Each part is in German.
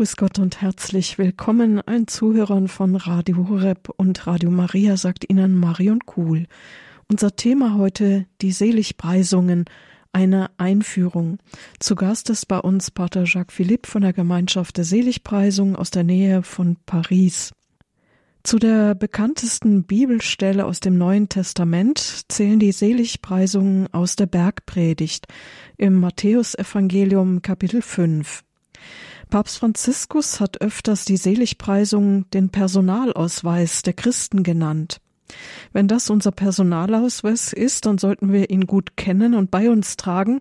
Grüß Gott und herzlich willkommen allen Zuhörern von Radio Horeb und Radio Maria, sagt Ihnen Marion Kuhl. Unser Thema heute die Seligpreisungen, eine Einführung. Zu Gast ist bei uns Pater Jacques Philippe von der Gemeinschaft der Seligpreisung aus der Nähe von Paris. Zu der bekanntesten Bibelstelle aus dem Neuen Testament zählen die Seligpreisungen aus der Bergpredigt im Matthäusevangelium Kapitel 5. Papst Franziskus hat öfters die Seligpreisung den Personalausweis der Christen genannt. Wenn das unser Personalausweis ist, dann sollten wir ihn gut kennen und bei uns tragen,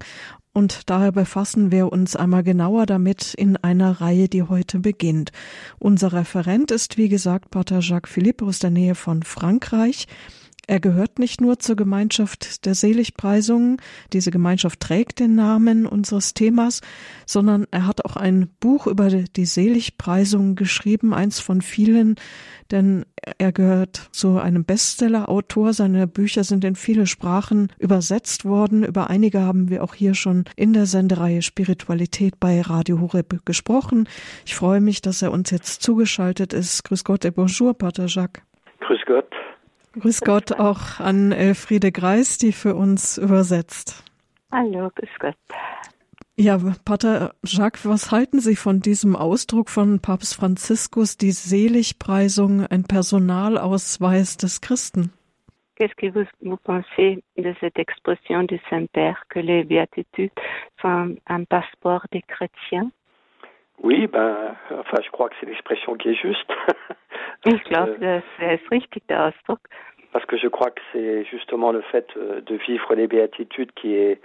und daher befassen wir uns einmal genauer damit in einer Reihe, die heute beginnt. Unser Referent ist, wie gesagt, Pater Jacques Philippe aus der Nähe von Frankreich. Er gehört nicht nur zur Gemeinschaft der Seligpreisungen, diese Gemeinschaft trägt den Namen unseres Themas, sondern er hat auch ein Buch über die Seligpreisungen geschrieben, eins von vielen, denn er gehört zu einem Bestseller-Autor. Seine Bücher sind in viele Sprachen übersetzt worden. Über einige haben wir auch hier schon in der Sendereihe Spiritualität bei Radio Horeb gesprochen. Ich freue mich, dass er uns jetzt zugeschaltet ist. Grüß Gott et bonjour, Pater Jacques. Grüß Gott. Grüß Gott auch an Elfriede Greis, die für uns übersetzt. Hallo, grüß Gott. Ja, Pater Jacques, was halten Sie von diesem Ausdruck von Papst Franziskus, die Seligpreisung, ein Personalausweis des Christen? Qu'est-ce que vous, vous pensez de cette expression du Saint-Père que les béatitudes sont un passeport des chrétiens? Oui, ben, enfin, je crois que c'est l'expression qui est juste. Ich glaube, das ist richtig, der Ausdruck. Parce que je crois que c'est justement le fait euh, de vivre les béatitudes qui est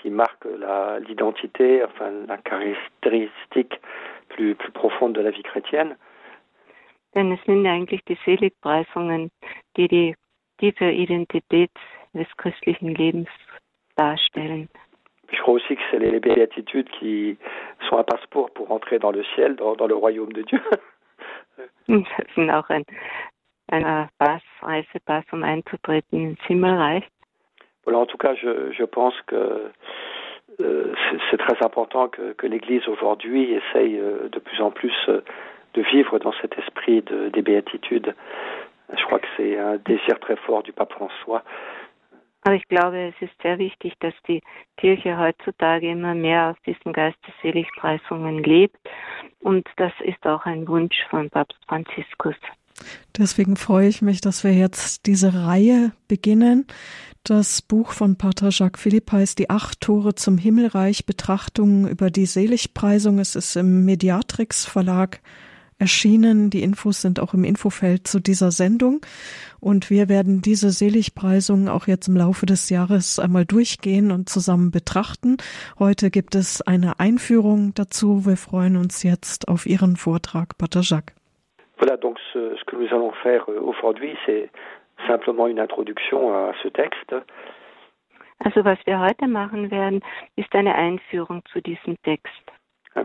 qui marque l'identité, enfin la caractéristique plus plus profonde de la vie chrétienne. Denn es sind eigentlich die Seligpreisungen, die die tiefe Identität des christlichen Lebens darstellen. Je crois aussi que c'est les béatitudes qui sont un passeport pour entrer dans le ciel, dans, dans le royaume de Dieu. Das sind auch ein, ein Pass, Reisepass, um einzutreten ins Himmelreich. Voilà, en tout cas, je, je pense que euh, c'est très important que, que l'Église aujourd'hui essaye euh, de plus en plus euh, de vivre dans cet esprit de, des béatitudes. Je crois que c'est un désir très fort du pape François. Aber ich glaube, es ist sehr wichtig, dass die Kirche heutzutage immer mehr aus diesen Geistesseligpreisungen lebt. Und das ist auch ein Wunsch von Papst Franziskus. Deswegen freue ich mich, dass wir jetzt diese Reihe beginnen. Das Buch von Pater Jacques Philipp heißt Die acht Tore zum Himmelreich, Betrachtungen über die Seligpreisung. Es ist im Mediatrix Verlag erschienen. Die Infos sind auch im Infofeld zu dieser Sendung. Und wir werden diese Seligpreisungen auch jetzt im Laufe des Jahres einmal durchgehen und zusammen betrachten. Heute gibt es eine Einführung dazu. Wir freuen uns jetzt auf Ihren Vortrag, Pater Jacques. Voilà, donc ce, ce que nous allons faire euh, aujourd'hui, c'est simplement une introduction à ce texte. Also was wir heute machen werden, ist eine Einführung zu diesem Text.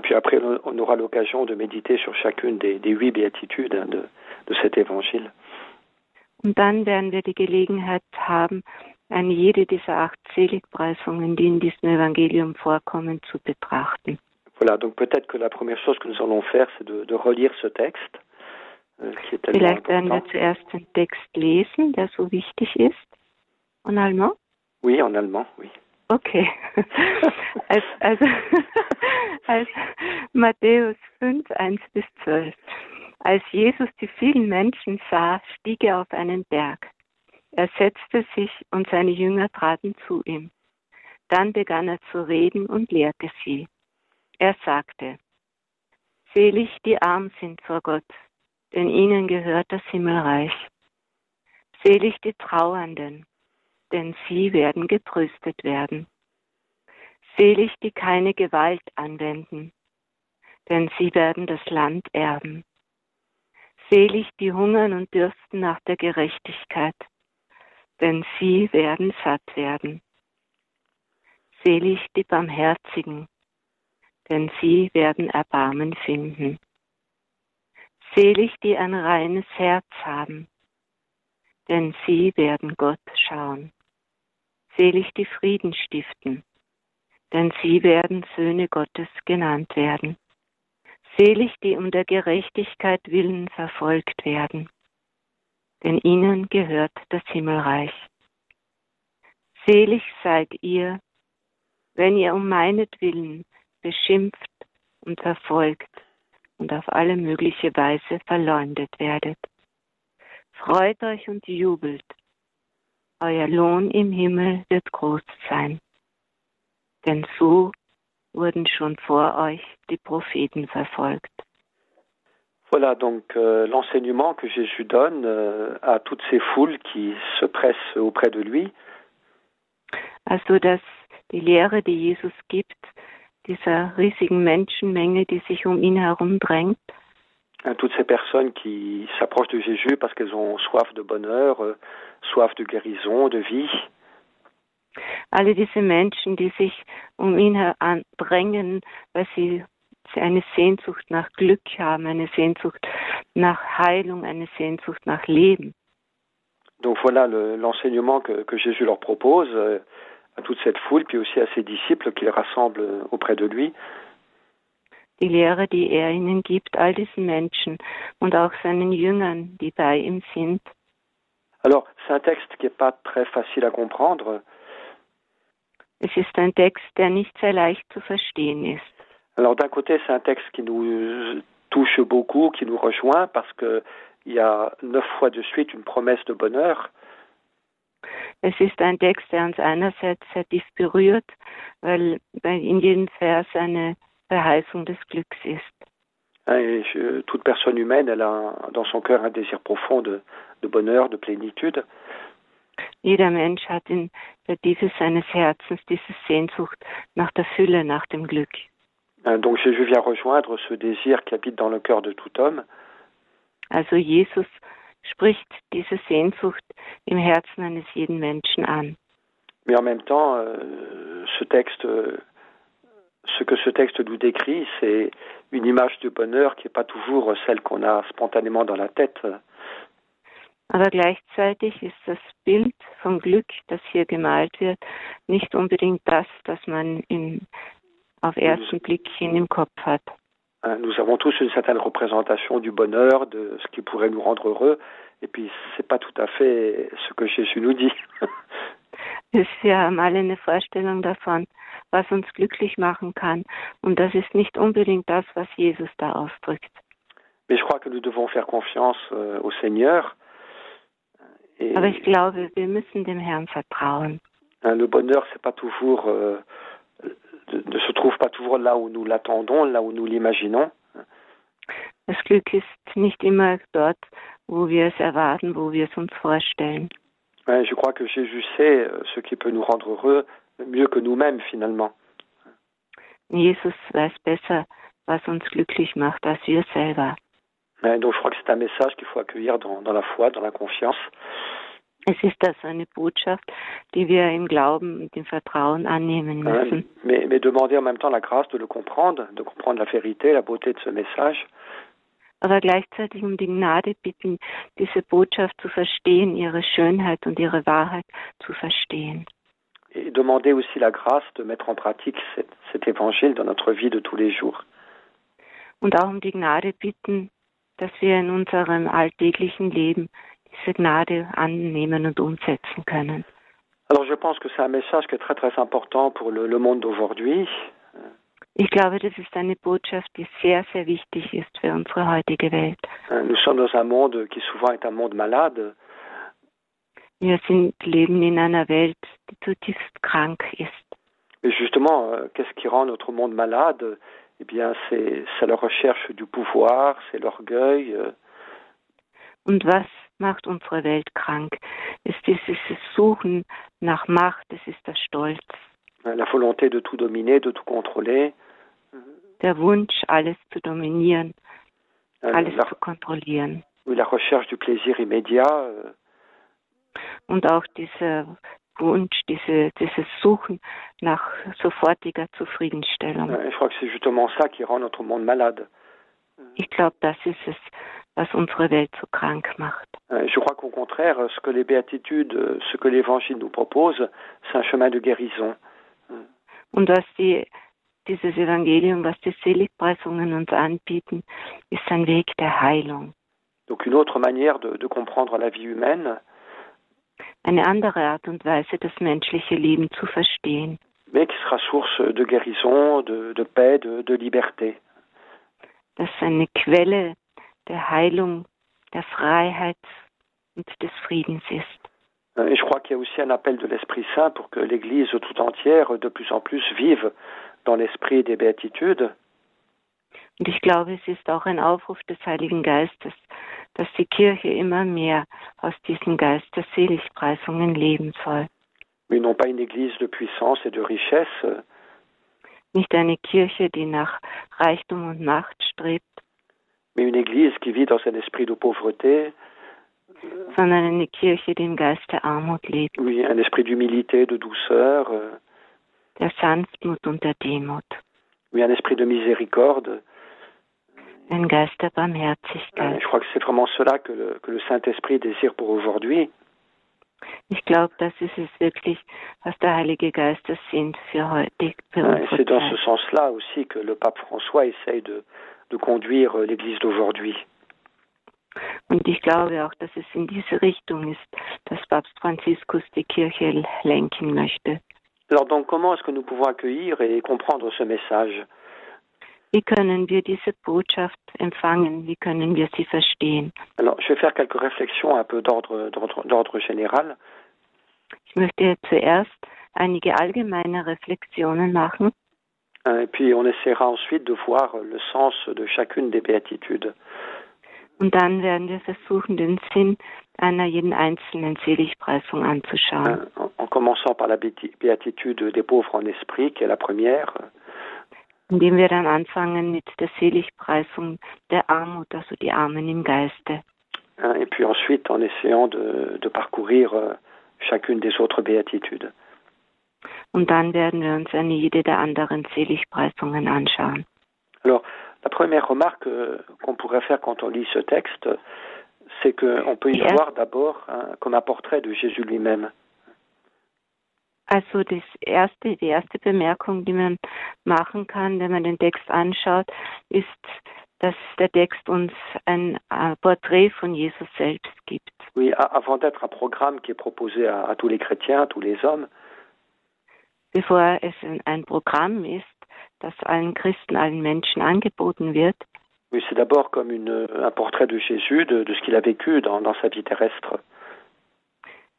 Puis après, on aura l'occasion de méditer sur chacune des, des huit béatitudes hein, de, de cet évangile. Und dann werden wir die Gelegenheit haben, an jede dieser acht Seligpreisungen, die in diesem Evangelium vorkommen, zu betrachten. Voilà, donc peut-être que la première chose que nous allons faire, c'est de, de relire ce texte. euh, qui est tellement Vielleicht werden wir important. zuerst den Text lesen, der so wichtig ist. En allemand? Oui, en allemand, oui. Okay. als, also, als Matthäus 5, 1 bis 12. Als Jesus die vielen Menschen sah, stieg er auf einen Berg. Er setzte sich und seine Jünger traten zu ihm. Dann begann er zu reden und lehrte sie. Er sagte, Selig die arm sind vor Gott, denn ihnen gehört das Himmelreich. Selig die Trauernden, denn sie werden getröstet werden. Selig die keine Gewalt anwenden, denn sie werden das Land erben. Selig die hungern und dürsten nach der Gerechtigkeit, denn sie werden satt werden. Selig die Barmherzigen, denn sie werden Erbarmen finden. Selig die ein reines Herz haben, denn sie werden Gott schauen. Selig die Frieden stiften, denn sie werden Söhne Gottes genannt werden. Selig, die um der Gerechtigkeit willen verfolgt werden, denn ihnen gehört das Himmelreich. Selig seid ihr, wenn ihr um meinetwillen beschimpft und verfolgt und auf alle mögliche Weise verleumdet werdet. Freut euch und jubelt, euer Lohn im Himmel wird groß sein. Denn so wurden schon vor euch die Propheten verfolgt. Voilà donc euh, l'enseignement que Jésus donne euh, à toutes ces foules qui se pressent auprès de lui. Also dass die Lehre, die Jesus gibt, dieser riesigen Menschenmenge, die sich um ihn herum drängt. À toutes ces personnes qui s'approchent de Jésus parce qu'elles ont soif de bonheur, euh, soif de guérison, de vie. Alle diese Menschen, die sich um ihn heran drängen, weil sie eine Sehnsucht nach Glück haben, eine Sehnsucht nach Heilung, eine Sehnsucht nach Leben. Donc voilà le- l'enseignement que, que Jésus leur propose euh, à toute cette foule, puis aussi à ses disciples qu'il rassemble euh, auprès de lui. Die Lehre, die er ihnen gibt, all diesen Menschen und auch seinen Jüngern, die bei ihm sind. Alors, c'est un texte qui n'est pas très facile à comprendre. Es ist ein Text, der nicht sehr leicht zu verstehen ist. Alors, d'un côté, c'est un texte qui nous touche beaucoup, qui nous rejoint, parce que il y a neuf fois de suite une promesse de bonheur. Es ist ein Text, der uns einerseits sehr tief berührt, weil weil in jedem Vers eine Verheißung des Glücks ist. Et je- toute personne humaine, elle a dans son cœur un désir profond de, de bonheur, de plénitude. Jeder Mensch hat in der Tiefe seines Herzens diese Sehnsucht nach der Fülle, nach dem Glück. Hein, Donc Jésus vient rejoindre ce désir qui habite dans le cœur de tout homme. Also Jesus spricht diese Sehnsucht im Herzen eines jeden Menschen an. Mais en même temps, euh, ce texte, euh, ce que ce texte nous décrit, c'est une image du bonheur qui n'est pas toujours celle qu'on a spontanément dans la tête. Aber gleichzeitig ist das Bild vom Glück, das hier gemalt wird, nicht unbedingt das, das man in, auf ersten Blick hin im Kopf hat. Hein, Nous avons tous une certaine représentation du bonheur, de ce qui pourrait nous rendre heureux, et puis c'est pas tout à fait ce que Jésus nous dit. Wir haben alle eine Vorstellung davon, was uns glücklich machen kann. Und das ist nicht unbedingt das, was Jesus da ausdrückt. Mais je crois que nous devons faire confiance euh, au Seigneur. Et Aber ich glaube, wir müssen dem Herrn vertrauen. le bonheur, c'est pas toujours, euh, ne se trouve pas toujours là où nous l'attendons, là où nous l'imaginons. Das Glück ist nicht immer dort, wo wir es erwarten, wo wir es uns vorstellen. Ouais, je crois que Jésus sait euh, ce qui peut nous rendre heureux mieux que nous-mêmes finalement. Jesus weiß besser, was uns glücklich macht, als wir selber. Ouais, donc je crois que c'est un message qu'il faut accueillir dans, dans la foi, dans la confiance. Es ist also eine Botschaft, die wir im Glauben und im Vertrauen annehmen müssen. mais, mais demander en même temps la grâce de le comprendre, de comprendre la vérité, la beauté de ce message. Aber gleichzeitig um die Gnade bitten, diese Botschaft zu verstehen, ihre Schönheit und ihre Wahrheit zu verstehen. Et demander aussi la grâce de mettre en pratique cet, cet évangile dans notre vie de tous les jours. Und auch um die Gnade bitten, dass wir in unserem alltäglichen Leben diese Gnade annehmen und umsetzen können. Alors je pense que c'est un message qui est très très important pour le, le monde d'aujourd'hui. Ich glaube, das ist eine Botschaft, die sehr, sehr wichtig ist für unsere heutige Welt. Hein, Nous sommes dans un monde qui souvent est un monde malade, Wir sind, leben in einer Welt, die zutiefst krank ist. mais justement, euh, qu'est-ce qui rend notre monde malade Eh bien, c'est c'est la recherche du pouvoir, c'est l'orgueil, euh, Und was macht unsere Welt krank? Es ist dieses Suchen nach Macht, es ist der Stolz, la volonté de tout dominer, de tout contrôler, der Wunsch, alles zu dominieren, euh, alles la, zu kontrollieren. la recherche du plaisir immédiat. euh, Und auch dieser Wunsch, diese, dieses Suchen nach sofortiger Zufriedenstellung. euh, je crois que c'est justement ça qui rend notre monde malade. Ich glaube, das ist es, was unsere Welt so krank macht. Je crois qu'au contraire, ce que les béatitudes, ce que l'Évangile nous propose, c'est un chemin de guérison. Und was die, dieses Evangelium, was die Seligpreisungen uns anbieten, ist ein Weg der Heilung. Donc une autre manière de, de comprendre la vie humaine, Eine andere Art und Weise, das menschliche Leben zu verstehen, mais qui sera source de guérison, de, de paix, de, de liberté. das eine Quelle der Heilung, der Freiheit und des Friedens ist. Et je crois qu'il y a aussi un appel de l'Esprit Saint pour que l'Église tout entière, de plus en plus, vive dans l'esprit des béatitudes, Und ich glaube, es ist auch ein Aufruf des Heiligen Geistes, dass die Kirche immer mehr aus diesem Geist der Seligpreisungen leben soll. mais non pas une Église de puissance et de richesse, Nicht eine Kirche, die nach Reichtum und Macht strebt, mais une Église qui vit dans un esprit de pauvreté, sondern eine Kirche, die im Geist der Armut lebt, oui, un esprit d'humilité, de douceur, der Sanftmut und der Demut, oui, un esprit de miséricorde. ein Geist der Euh, Barmherzigkeit. Je crois que c'est vraiment cela que le, que le Saint-Esprit désire pour aujourd'hui. Ich glaube, das ist es wirklich, was der Heilige Geist das sind für heute, Euh, c'est dans ce sens-là aussi que le pape François essaye de, de conduire euh, l'Église d'aujourd'hui. Und ich glaube auch, dass es in diese Richtung ist, dass Papst Franziskus die Kirche lenken möchte. Alors donc comment est-ce que nous pouvons accueillir et comprendre ce message? Wie können wir diese Botschaft empfangen? Wie können wir sie verstehen? Alors je vais faire quelques réflexions un peu d'ordre général. Ich möchte zuerst einige allgemeine Reflexionen machen hein, Et puis on essaiera ensuite de voir le sens de chacune des béatitudes. Und dann werden wir versuchen, den Sinn einer jeden einzelnen Seligpreisung anzuschauen. en, en commençant par la béatitude des pauvres en esprit, qui est la première, Indem wir dann anfangen mit der Seligpreisung der Armut, also die Armen im Geiste. et puis ensuite en essayant de, de parcourir euh, chacune des autres béatitudes. Und dann werden wir uns eine jede der anderen Seligpreisungen anschauen. Alors, la première remarque euh, qu'on pourrait faire quand on lit ce texte, c'est qu'on peut y voir d'abord hein, comme un portrait de Jésus lui-même. Also das erste, die erste Bemerkung, die man machen kann, wenn man den Text anschaut, ist, dass der Text uns ein äh, Porträt von Jesus selbst gibt. Oui, avant d'être un programme qui est proposé à, à tous les chrétiens, à tous les hommes, Bevor es ein Programm ist, das allen Christen, allen Menschen angeboten wird, oui, c'est d'abord comme une, un portrait de Jésus, de, de ce qu'il a vécu dans, dans sa vie terrestre.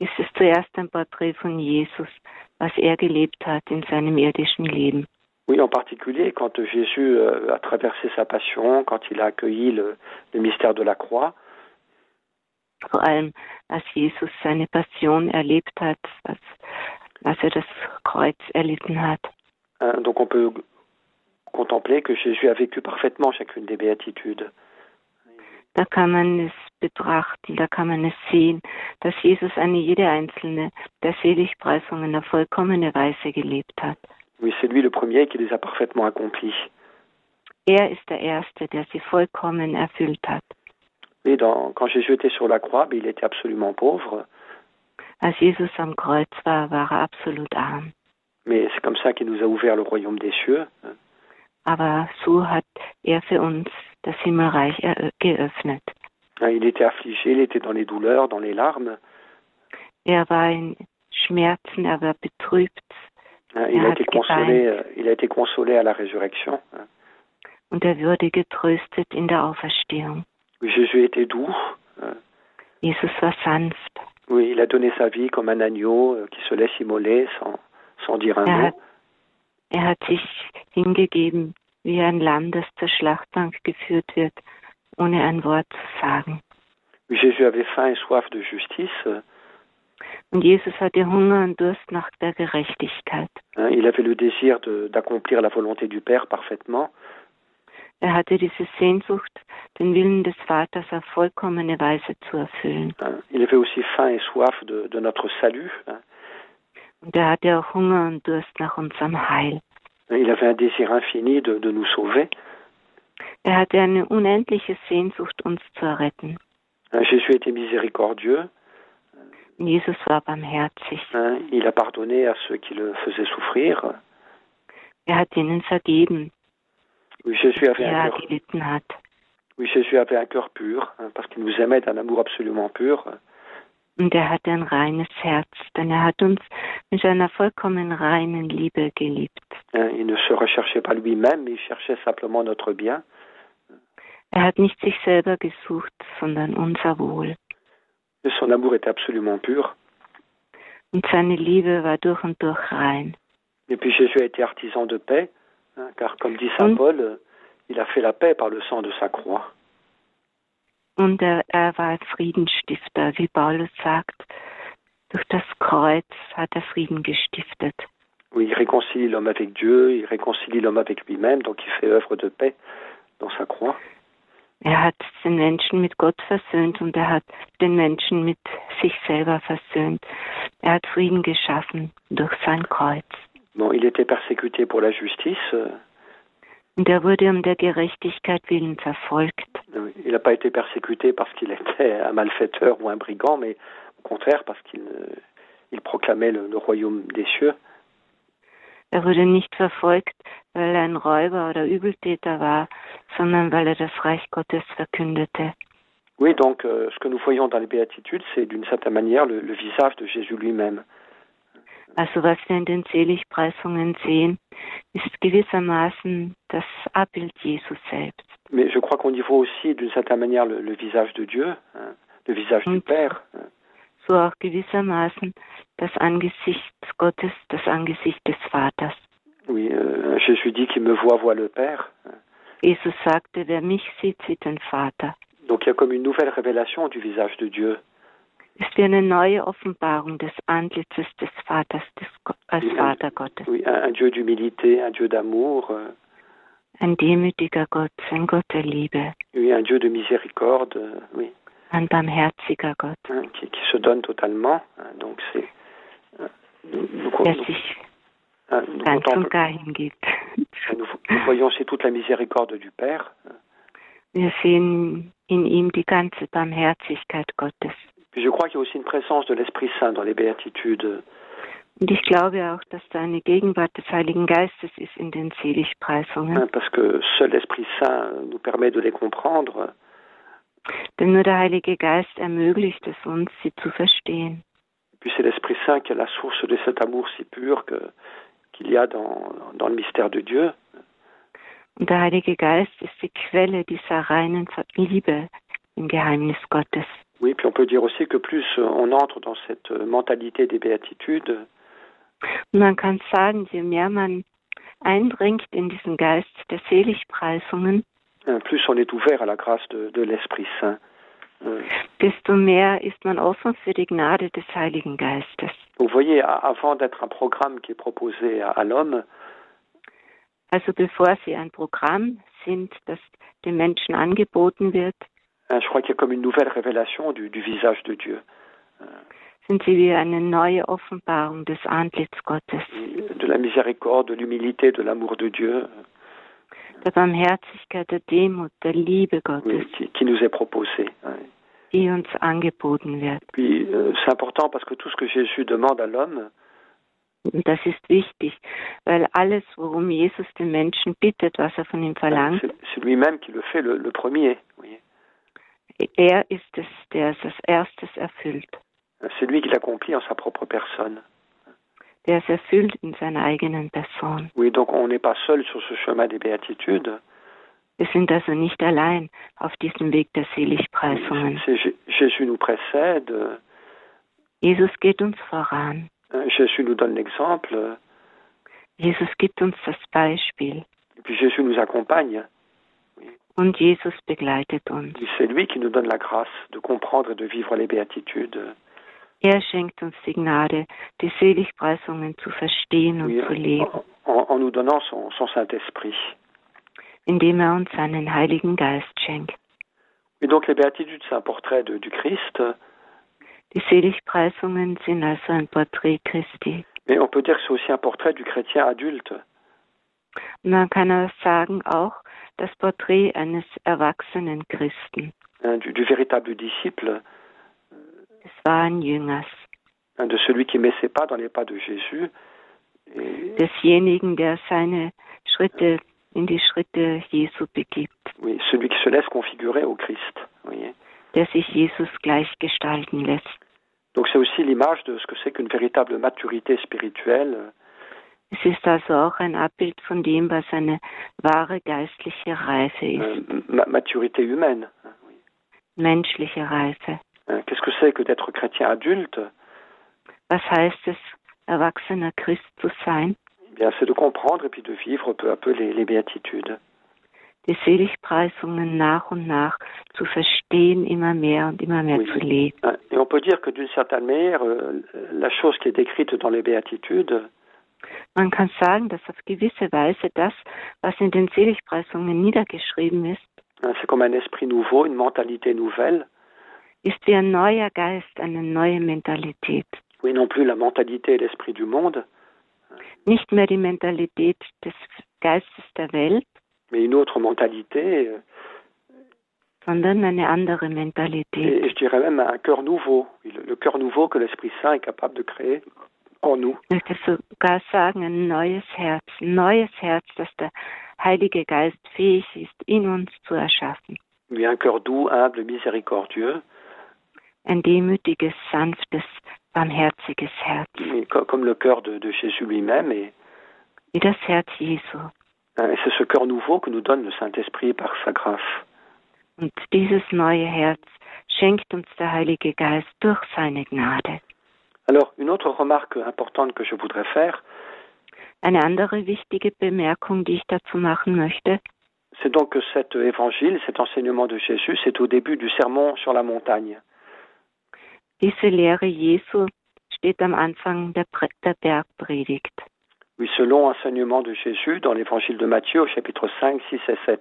ist es zuerst ein Porträt von Jesus, was er gelebt hat in seinem irdischen Leben. Oui, en particulier quand Jésus euh, a traversé sa passion, quand il a accueilli le, le mystère de la croix, Vor allem, als Jesus seine Passion erlebt hat, als, als er das Kreuz erlitten hat. donc on peut contempler que Jésus a vécu parfaitement chacune des béatitudes. Da kann man es betrachten, da kann man es sehen, dass Jesus eine jede einzelne der Seligpreisungen auf vollkommene Weise gelebt hat. Oui, c'est lui le premier qui les a parfaitement accomplis. Er ist der Erste, der sie vollkommen erfüllt hat. Et dans, quand Jésus était sur la croix, il était absolument pauvre, Als Jesus am Kreuz war, war er absolut arm. mais c'est comme ça qu'il nous a ouvert le royaume des cieux. Aber so hat er für uns das Himmelreich erö- geöffnet. Il était affligé, il était dans les douleurs, dans les larmes. Er war in Schmerzen, er war betrübt Il, Er a été consolé, euh, il a été consolé à la résurrection. und er wurde getröstet in der Auferstehung. Jésus était doux. Jesus war sanft. Oui, il a donné sa vie comme un agneau euh, qui se laisse immoler sans, sans dire un Er mot. hat, er hat sich hingegeben wie ein Lamm, das zur Schlachtbank geführt wird, ohne ein Wort zu sagen. Jésus avait faim et soif de justice. Und Jesus hatte Hunger und Durst nach der Gerechtigkeit. Il avait le désir d'accomplir la volonté du Père parfaitement. Er hatte diese Sehnsucht, den Willen des Vaters auf vollkommene Weise zu erfüllen. Il avait aussi faim et soif de, de notre salut. Und er hatte auch Hunger und Durst nach unserem Heil. Il avait un désir infini de, de nous sauver. Er hatte eine unendliche Sehnsucht, uns zu erretten. Hein, Jésus était miséricordieux. Jesus war barmherzig. Il a pardonné à ceux qui le faisaient souffrir. Er hat ihnen vergeben, Oui, Jésus avait un cœur, hat. oui, Jésus avait un cœur pur, hein, parce qu'il nous aimait d'un amour absolument pur. Und er hatte ein reines Herz, denn er hat uns mit einer vollkommen reinen Liebe geliebt. hein. Il ne se recherchait pas lui-même, il cherchait simplement notre bien. Er hat nicht sich selber gesucht, sondern unser Wohl. Et son amour était absolument pur. Und seine Liebe war durch und durch rein. Et puis Jésus a été artisan de paix, hein, car comme dit Saint. Paul, euh, il a fait la paix par le sang de sa croix. Und er, er war ein Friedensstifter, wie Paulus sagt. Durch das Kreuz hat er Frieden gestiftet. Oui, il réconcilie l'homme avec Dieu, il réconcilie l'homme avec lui-même, donc il fait œuvre de paix dans sa croix. Er hat den Menschen mit Gott versöhnt und er hat den Menschen mit sich selber versöhnt. Er hat Frieden geschaffen durch sein Kreuz. Bon, il était persécuté pour la justice, euh, Und er wurde um der Gerechtigkeit willen verfolgt. il n'a pas été persécuté parce qu'il était un malfaiteur ou un brigand, mais au contraire parce qu'il euh, il proclamait le, le royaume des cieux. Er wurde nicht verfolgt, weil er ein Räuber oder Übeltäter war, sondern weil er das Reich Gottes verkündete. Oui, donc euh, ce que nous voyons dans les béatitudes, c'est d'une certaine manière le, le visage de Jésus lui-même. Also was wir in den Seligpreisungen sehen, ist gewissermaßen das Abbild Jesus selbst. Mais je crois qu'on y voit aussi d'une certaine manière le, le visage de Dieu, hein, le visage du Mm. Père. hein. So auch gewissermaßen das Angesicht Gottes, das Angesicht des Vaters. Oui, euh, Jésus dit qu'il me voit, voit le Père. hein. Jesus sagte, wer mich sieht, sieht den Vater. Donc il y a comme une nouvelle révélation du visage de Dieu. Ist wie eine neue Offenbarung des Antlitzes des Vaters, des, Go- als Vater Gottes. Oui, un, Dieu d'humilité, un Dieu d'amour, euh, Ein demütiger Gott, ein Gott der Liebe, oui, un Dieu de miséricorde, oui, ein barmherziger Gott, qui, qui se donne totalement. donc c'est euh, der sich ganz und gar hingibt. nous- nous voyons aussi toute la miséricorde du Père. Wir sehen in ihm die ganze Barmherzigkeit Gottes. Je crois qu'il y a aussi une présence de l'Esprit Saint dans les béatitudes. Und ich glaube auch, dass da eine Gegenwart des Heiligen Geistes ist in den Seligpreisungen. parce que seul l'Esprit Saint nous permet de les comprendre. Denn nur der Heilige Geist ermöglicht es uns, sie zu verstehen. Puis c'est l'Esprit Saint qui est la source de cet amour si pur qu'il y a dans, dans le mystère de Dieu. Und der Heilige Geist ist die Quelle dieser reinen Liebe im Geheimnis Gottes. Oui, puis on peut dire aussi que plus on entre dans cette mentalité des béatitudes, man kann sagen, je mehr man eindringt in diesen Geist der Seligpreisungen, hein, plus on est ouvert à la grâce de, de l'Esprit Saint. Euh, desto mehr ist man offen für die Gnade des Heiligen Geistes. Vous voyez, avant d'être un programme qui est proposé à, à l'homme, Also bevor sie ein Programm sind, das den Menschen angeboten wird, je crois qu'il y a comme une nouvelle révélation du, du visage de Dieu, sind sie wie eine neue Offenbarung des Antlitz Gottes, de la miséricorde, de l'humilité, de l'amour de Dieu, der Barmherzigkeit, der Demut, der Liebe Gottes, qui, qui nous est proposé. hein. die uns angeboten wird. Puis euh, c'est important parce que tout ce que Jésus demande à l'homme, das ist wichtig, weil alles, worum Jesus den Menschen bittet, was er von ihm hein, verlangt, c'est lui-même qui le fait le, le premier. Er ist es, der es als erstes erfüllt. C'est lui qui l'accomplit en sa propre personne. Der es erfüllt in seiner eigenen Person. Oui, donc on n'est pas seul sur ce chemin des béatitudes. Wir sind also nicht allein auf diesem Weg der Seligpreisungen. Jésus nous précède, euh, Jesus geht uns voran. Jésus nous donne l'exemple, Jesus gibt uns das Beispiel. et puis Jésus nous accompagne. Und Jesus begleitet uns. Et C'est lui qui nous donne la grâce de comprendre et de vivre les béatitudes. Er schenkt uns die Gnade, die Seligpreisungen zu verstehen und Oui, zu leben, en, nous donnant son, son Saint-Esprit. indem er uns seinen Heiligen Geist schenkt. Et donc les béatitudes, c'est un portrait de- du Christ, Die Seligpreisungen sind also ein Porträt Christi. mais on peut dire que c'est aussi un portrait du chrétien adulte. Man kann auch sagen, auch das Porträt eines erwachsenen Christen, du, du véritable disciple, des wahren Jüngers, hein, de celui qui met ses pas dans les pas de Jésus desjenigen, der seine Schritte in die Schritte Jesu begibt. Oui, celui qui se laisse configurer au Christ. Voyez. Der sich Jesus gleichgestalten lässt. Donc c'est aussi l'image de ce que c'est qu'une véritable maturité spirituelle. Es ist also auch ein Abbild von dem, was eine wahre geistliche Reife ist. Euh, ma maturité humaine. Menschliche Reife. Qu'est-ce que c'est que d'être chrétien adulte Was heißt es, erwachsener Christ zu sein? Eh bien, c'est de comprendre et puis de vivre peu à peu les, les béatitudes. Die Seligpreisungen nach und nach zu verstehen, immer mehr und immer mehr Oui. zu leben. Et on peut dire que d'une certaine manière, euh, la chose qui est décrite dans les béatitudes, Man kann sagen, dass auf gewisse Weise das, was in den Seligpreisungen niedergeschrieben ist, c'est comme un esprit nouveau, une mentalité nouvelle. ist wie ein neuer Geist, eine neue Mentalität. Oui, non plus la mentalité et l'esprit du monde, Nicht mehr die Mentalität des Geistes der Welt, mais une autre mentalité, euh, sondern eine andere et, Mentalität. et je dirais même un cœur nouveau. Oui, Le, le cœur nouveau que l'Esprit Saint est capable de créer en nous. Ich möchte sogar sagen, ein neues Herz, ein neues Herz, das der Heilige Geist fähig ist, in uns zu erschaffen. Oui, un cœur doux, humble, miséricordieux, Ein demütiges, sanftes, barmherziges Herz, comme le cœur de, de Jésus lui-même. Et, wie das Herz Jesu. et c'est ce cœur nouveau que nous donne le Saint-Esprit par sa grâce. Und dieses neue Herz schenkt uns der Heilige Geist durch seine Gnade. Alors, une autre remarque importante que je voudrais faire, Eine andere wichtige Bemerkung, die ich dazu machen möchte, c'est donc que cet évangile, cet enseignement de Jésus, c'est au début du sermon sur la montagne. diese Lehre Jesu steht am Anfang der, der Bergpredigt. Oui, ce long enseignement de Jésus dans l'évangile de Matthieu au chapitre 5, 6 et 7.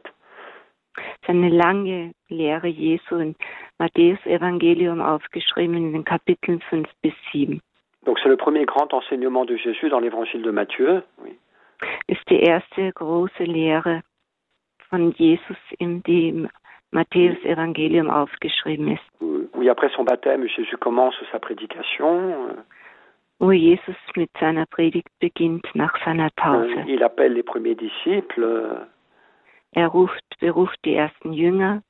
Es ist eine lange Lehre Jesu in Matthäus Evangelium aufgeschrieben in den Kapiteln 5 bis 7. Donc c'est le premier grand enseignement de Jésus dans l'évangile de Matthieu. Oui. Ist die erste große Lehre von Jesus, in die im Matthäus Evangelium aufgeschrieben ist, Oui, après son baptême, Jésus commence sa prédication. wo Jesus mit seiner Predigt beginnt nach seiner Euh, Taufe. Il appelle les premiers disciples. Er ruft, beruft die ersten Jünger.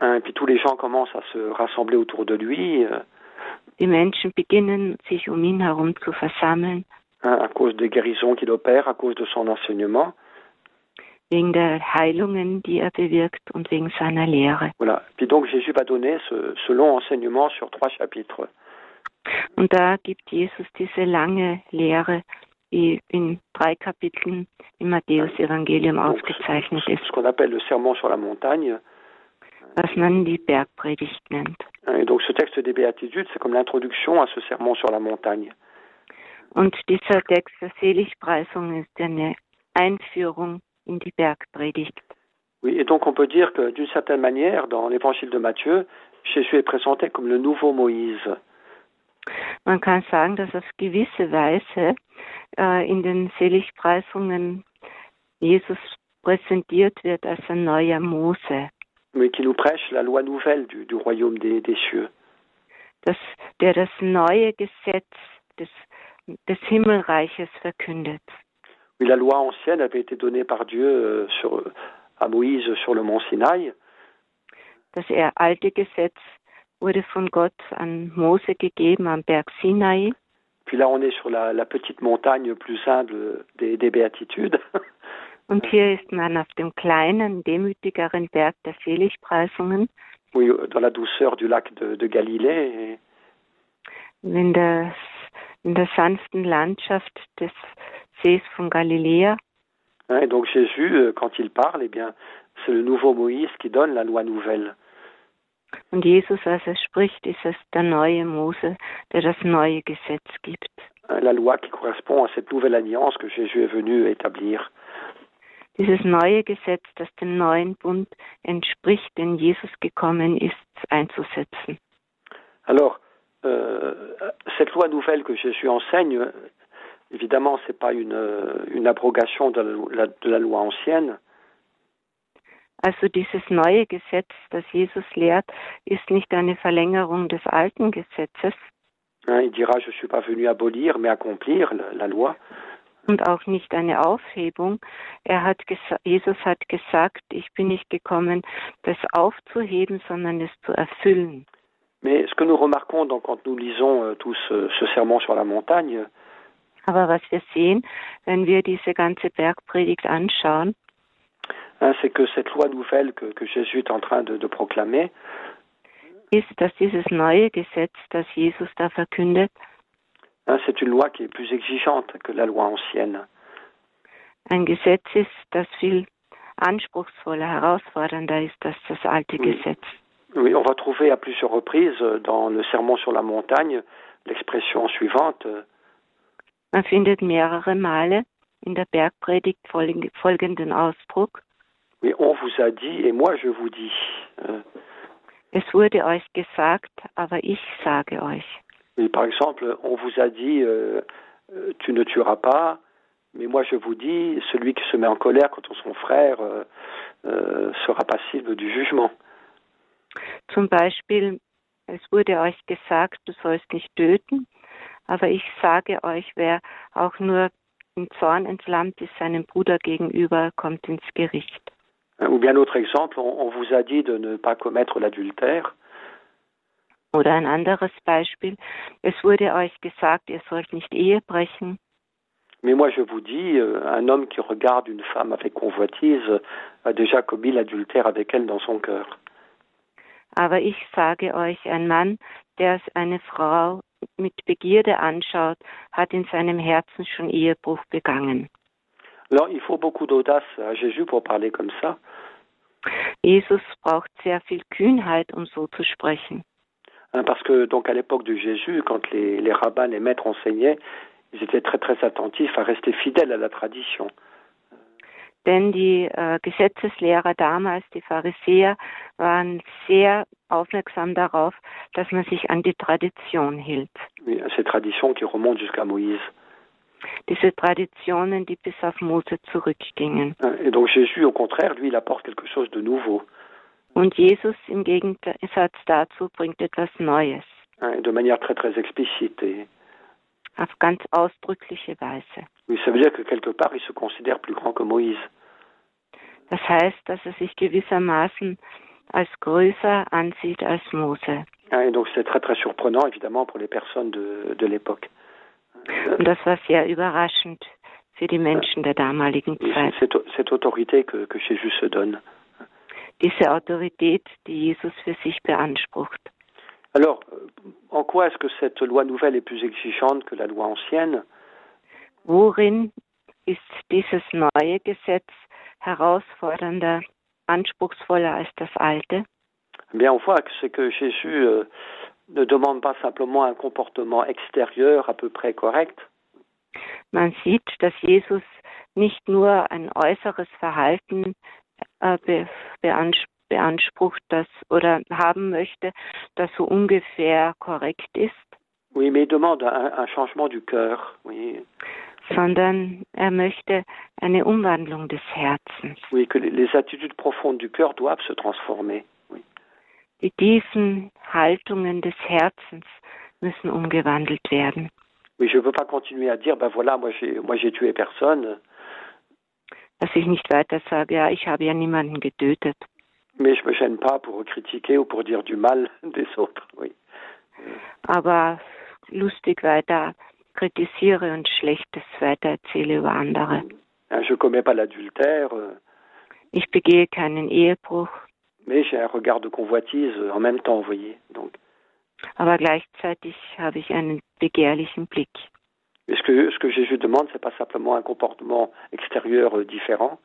et puis tous les gens commencent à se rassembler autour de lui euh, Die Menschen beginnen, sich um ihn herum zu versammeln, à cause des guérisons qu'il opère, à cause de son enseignement. wegen der Heilungen, die er bewirkt und wegen seiner Lehre. Voilà. Puis donc Jésus va donner ce, ce long enseignement sur trois chapitres. Und da gibt Jesus diese lange Lehre, die in drei Kapiteln im Matthäus-Evangelium aufgezeichnet ist, was man die Bergpredigt nennt. Und dieser Text der Seligpreisung ist eine Einführung in die Bergpredigt. Oui, et donc on peut dire que d'une certaine manière, dans l'évangile de Matthieu, Jésus est présenté comme le nouveau Moïse. Man kann sagen, dass auf gewisse Weise äh, in den Seligpreisungen Jesus präsentiert wird als ein neuer Mose, mais qui nous prêche la loi nouvelle du, du royaume des, des cieux. das, der das neue Gesetz des, des Himmelreiches verkündet. Oui, la loi ancienne avait été donnée par Dieu euh, sur, à Moïse sur le mont Sinaï, Das er- alte Gesetz wurde von Gott an Mose gegeben am Berg Sinai. puis là on est sur la, la petite montagne plus humble des, des béatitudes. Und hier ist man auf dem kleinen, demütigeren Berg der Seligpreisungen, oui, dans la douceur du lac de, de Galilée. In der, in der sanften Landschaft des Sees von Galiläa. et donc Jésus, euh, quand il parle, eh bien, c'est le nouveau Moïse qui donne la loi nouvelle. Und Jesus, als er spricht, ist es der neue Mose, der das neue Gesetz gibt. La loi qui correspond à cette nouvelle alliance que Jésus est venu établir. Dieses neue Gesetz, das dem neuen Bund entspricht, den Jesus gekommen ist, einzusetzen. Alors, euh, cette loi nouvelle que Jésus enseigne, évidemment, c'est pas une, euh, une abrogation de la, de la loi ancienne, Also dieses neue Gesetz, das Jesus lehrt, ist nicht eine Verlängerung des alten Gesetzes. Il dira, je suis pas venu abolir, mais accomplir la, loi. und auch nicht eine Aufhebung. Er hat Jesus hat gesagt, ich bin nicht gekommen, das aufzuheben, sondern es zu erfüllen. Mais ce que nous remarquons donc, quand nous lisons euh, tous ce, ce sermon sur la montagne, Aber was wir sehen, wenn wir diese ganze Bergpredigt anschauen, hein, c'est que cette loi nouvelle que, que Jésus est en train de, de proclamer, ist, dass dieses neue Gesetz, das Jesus da verkündet, hein, c'est une loi qui est plus exigeante que la loi ancienne. ein Gesetz ist, das viel anspruchsvoller, herausfordernder ist als das alte Oui. Gesetz. Oui, on va trouver à plusieurs reprises euh, dans le sermon sur la montagne l'expression suivante euh, Man findet mehrere Male in der Bergpredigt folg- folgenden Ausdruck. Oui, on vous a dit et moi je vous dis. Es wurde euch gesagt, aber ich sage euch. oui, par exemple, on vous a dit euh, euh, tu ne tueras pas, mais moi je vous dis celui qui se met en colère contre son frère euh, euh, sera passible du jugement. Zum Beispiel, es wurde euch gesagt, du sollst nicht töten, aber ich sage euch, wer auch nur im Zorn entflammt ist seinem Bruder gegenüber, kommt ins Gericht. Ou bien autre exemple, on, on vous a dit de ne pas commettre l'adultère, Oder ein anderes Beispiel, es wurde euch gesagt, ihr sollt nicht Ehe brechen, mais moi je vous dis euh, un homme qui regarde une femme avec convoitise a déjà commis l'adultère avec elle dans son cœur. aber ich sage euch, ein Mann, der eine Frau mit Begierde anschaut, hat in seinem Herzen schon Ehebruch begangen. Alors il faut beaucoup d'audace à Jésus pour parler comme ça. Jesus braucht sehr viel Kühnheit, um so zu sprechen. Hein, parce que donc à l'époque de Jésus, quand les, les rabbins, les maîtres enseignaient, ils étaient très très attentifs à rester fidèles à la tradition. Denn die äh, Gesetzeslehrer damals, die Pharisäer, waren sehr aufmerksam darauf, dass man sich an die Tradition hielt. Oui, ces traditions qui remontent jusqu'à Moïse. Diese Traditionen, die bis auf Mose zurückgingen. Et donc Jésus, au contraire, lui, il apporte quelque chose de nouveau, Und Jesus im Gegensatz dazu bringt etwas Neues, de manière très très explicite. Et, auf ganz ausdrückliche Weise. oui, ça veut dire que quelque part, il se considère plus grand que Moïse. Das heißt, dass er sich gewissermaßen als größer ansieht als Mose. Et donc c'est très très surprenant, évidemment, pour les personnes de, de l'époque. Und das war sehr überraschend für die Menschen der damaligen Zeit. Diese Autorität, die Jesus für sich beansprucht. Alors, en quoi est-ce que cette loi nouvelle est plus exigeante que la loi ancienne Worin ist dieses neue Gesetz herausfordernder, anspruchsvoller als das alte? Bien, on voit que c'est que Jésus euh, ne demande pas simplement un comportement extérieur à peu près correct, Man sieht, dass Jesus nicht nur ein äußeres Verhalten äh, be, beans, beansprucht, das oder haben möchte, das so ungefähr korrekt ist, oui, mais il demande un, un changement du cœur, oui, sondern er möchte eine Umwandlung des Herzens. oui, que les attitudes profondes du cœur doivent se transformer. Die tiefen Haltungen des Herzens müssen umgewandelt werden. Oui, je ne veux pas continuer à dire, ben voilà, moi j'ai, moi j'ai tué personne, Dass ich nicht weiter sage, ja, ich habe ja niemanden getötet, mais je me gêne pas pour critiquer ou pour dire du mal des autres. Oui. aber lustig weiter kritisiere und Schlechtes weiter erzähle über andere. Je commets pas l'adultère, Ich begehe keinen Ehebruch, mais j'ai un regard de convoitise en même temps, vous voyez. Donc, aber gleichzeitig habe ich einen begehrlichen Blick. et ce que, ce que Jésus demande, c'est pas simplement un comportement extérieur euh, différent,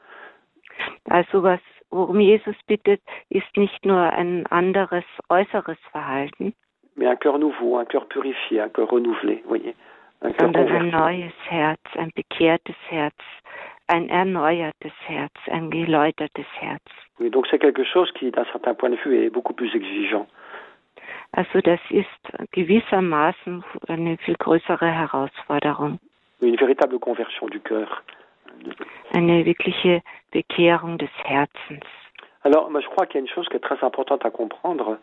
Also was, worum Jesus bittet, ist nicht nur ein anderes äußeres Verhalten, mais un cœur nouveau, un cœur purifié, un cœur renouvelé, vous voyez. Un cœur sondern ein neues Herz, ein bekehrtes Herz, ein erneuertes Herz, ein geläutertes Herz. Oui, donc c'est quelque chose qui, d'un certain point de vue, est beaucoup plus exigeant. Also das ist gewissermaßen eine viel größere Herausforderung, Une véritable conversion du cœur. eine wirkliche Bekehrung des Herzens. Alors, moi, je crois qu'il y a une chose qui est très importante à comprendre,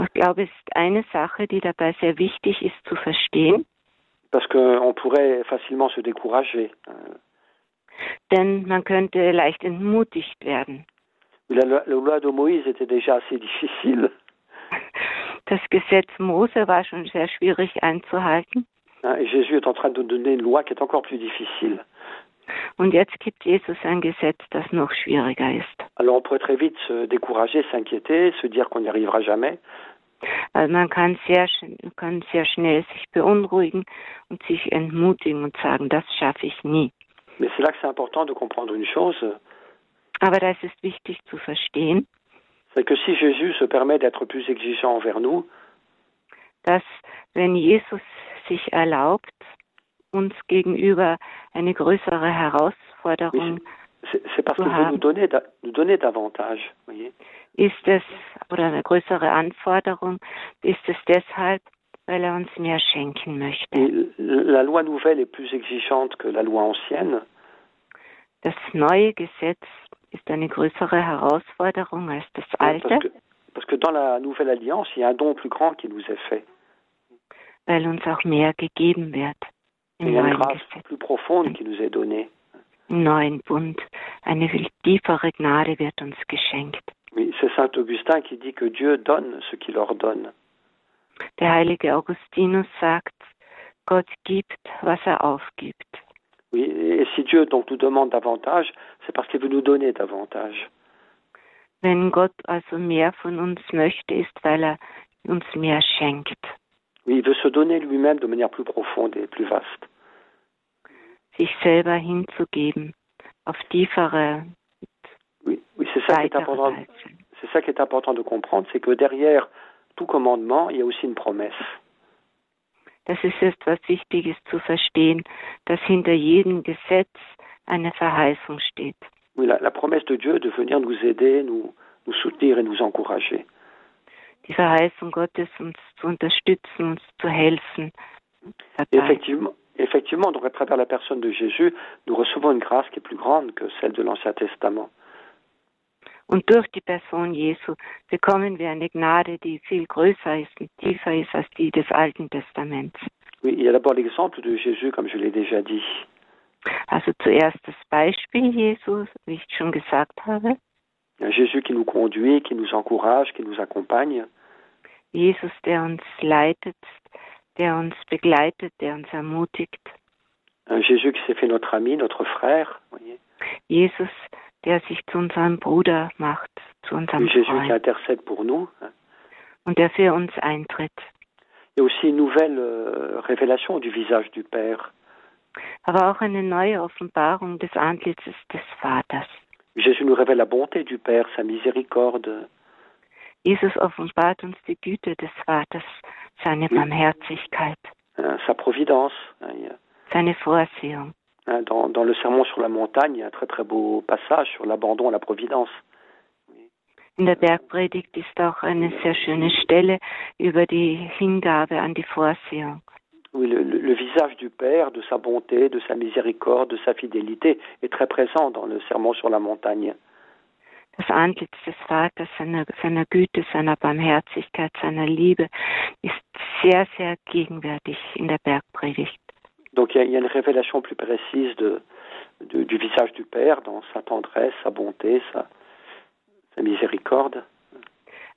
Ich glaube, es ist eine Sache, die dabei sehr wichtig ist zu verstehen, Parce qu'on pourrait facilement se décourager. Denn man könnte leicht entmutigt werden. Das Gesetz Mose war schon sehr schwierig einzuhalten. Und jetzt gibt Jesus ein Gesetz, das noch schwieriger ist. Alors on pourrait très vite se décourager, s'inquiéter, se dire qu'on n'y arrivera jamais. Also man kann sehr, kann sehr schnell sich beunruhigen und sich entmutigen und sagen, das schaffe ich nie. Mais c'est là que c'est important de comprendre une chose, Aber das ist wichtig zu verstehen, c'est que si Jésus se permet d'être plus exigeant envers nous, dass wenn Jesus sich erlaubt, uns gegenüber eine größere Herausforderung c'est parce qu'il veut nous donner, nous donner davantage. Voyez ist es, oder eine größere Anforderung, ist es deshalb, weil er uns mehr schenken möchte. Et la loi nouvelle est plus exigeante que la loi ancienne, Das neue Gesetz ist eine größere Herausforderung als das parce alte, que, parce que dans la nouvelle alliance, il y a un don plus grand qui nous est fait. weil uns auch mehr gegeben wird im une neuen Gesetz, plus profonde qui nous est donnée. im neuen Bund. Eine viel tiefere Gnade wird uns geschenkt. Oui, c'est Saint Augustin qui dit que Dieu donne ce qu'il ordonne. Der heilige Augustinus sagt, Gott gibt, was er aufgibt. Oui, et si Dieu donc nous demande davantage, c'est parce qu'il veut nous donner davantage. Wenn Gott also mehr von uns möchte, ist, weil er uns mehr schenkt. Oui, il veut se donner lui-même de manière plus profonde et plus vaste. sich selber hinzugeben auf tiefere, Oui, oui c'est ça qui est important. C'est ça qui est important de comprendre, c'est que derrière tout commandement, il y a aussi une promesse. Das ist etwas Wichtiges zu verstehen, dass hinter jedem Gesetz eine Verheißung steht. Oui, la, la promesse de Dieu de venir nous aider, nous, nous soutenir et nous encourager. Die Verheißung Gottes, uns zu unterstützen, uns zu helfen. Effectivement, effectivement, donc à travers la personne de Jésus, nous recevons une grâce qui est plus grande que celle de l'Ancien Testament. Und durch die Person Jesu bekommen wir eine Gnade, die viel größer ist und tiefer ist als die des Alten Testaments. Oui, il y a d'abord l'exemple de Jésus, comme je l'ai déjà dit. Also zuerst das Beispiel Jesu, wie ich schon gesagt habe. Jésus qui nous conduit, qui nous encourage, qui nous accompagne. Jesus, der uns leitet, der uns begleitet, der uns ermutigt. Un Jésus qui s'est fait notre ami, notre frère. voyez. Jesus, der sich zu unserem Bruder macht, zu unserem Jésus qui Freund intercède pour nous. und der für uns eintritt. Il y a aussi une nouvelle euh, révélation du visage du Père. Aber auch eine neue Offenbarung des Antlitzes des Vaters. Jésus nous révèle la bonté du Père, sa miséricorde. Jesus offenbart uns die Güte des Vaters, seine Barmherzigkeit, hein, sa providence. seine Vorsehung. Hein, Dans, dans le sermon sur la montagne, il y a un très très beau passage sur l'abandon à la providence. In der Bergpredigt ist auch eine sehr schöne Stelle über die Hingabe an die Vorsehung. Oui, le, le- le visage du Père, de sa bonté, de sa miséricorde, de sa fidélité est très présent dans le sermon sur la montagne. Das Antlitz des Vaters, seiner, seiner Güte, seiner Barmherzigkeit, seiner Liebe ist sehr, sehr gegenwärtig in der Bergpredigt. Donc il y y a une révélation plus précise de, de- du visage du Père dans sa tendresse, sa bonté, sa, sa miséricorde.